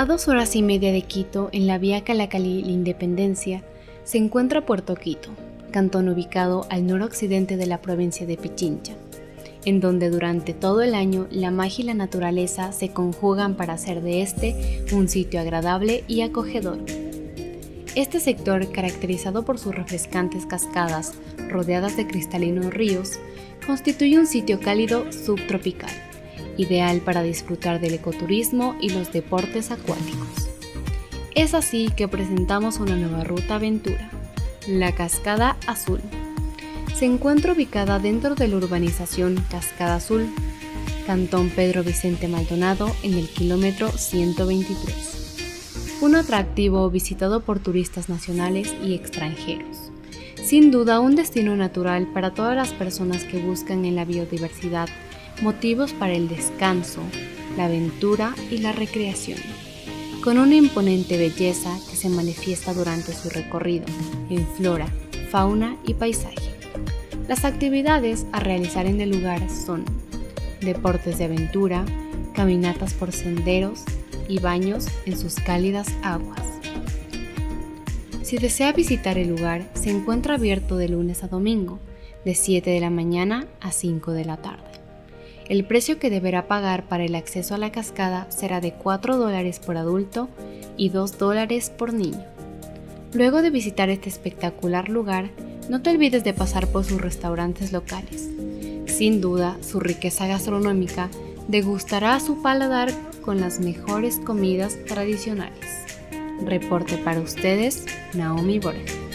A dos horas y media de Quito, en la vía Calacalí La Independencia, se encuentra Puerto Quito, cantón ubicado al noroccidente de la provincia de Pichincha, en donde durante todo el año la magia y la naturaleza se conjugan para hacer de este un sitio agradable y acogedor. Este sector, caracterizado por sus refrescantes cascadas rodeadas de cristalinos ríos, constituye un sitio cálido subtropical, ideal para disfrutar del ecoturismo y los deportes acuáticos. Es así que presentamos una nueva ruta aventura, la Cascada Azul. Se encuentra ubicada dentro de la urbanización Cascada Azul, Cantón Pedro Vicente Maldonado, en el kilómetro 123 un atractivo visitado por turistas nacionales y extranjeros. Sin duda un destino natural para todas las personas que buscan en la biodiversidad motivos para el descanso, la aventura y la recreación, con una imponente belleza que se manifiesta durante su recorrido en flora, fauna y paisaje. Las actividades a realizar en el lugar son deportes de aventura, caminatas por senderos, y baños en sus cálidas aguas. Si desea visitar el lugar, se encuentra abierto de lunes a domingo, de 7 de la mañana a 5 de la tarde. El precio que deberá pagar para el acceso a la cascada será de 4 dólares por adulto y 2 dólares por niño. Luego de visitar este espectacular lugar, no te olvides de pasar por sus restaurantes locales. Sin duda, su riqueza gastronómica degustará a su paladar con las mejores comidas tradicionales. Reporte para ustedes, Naomi Borja.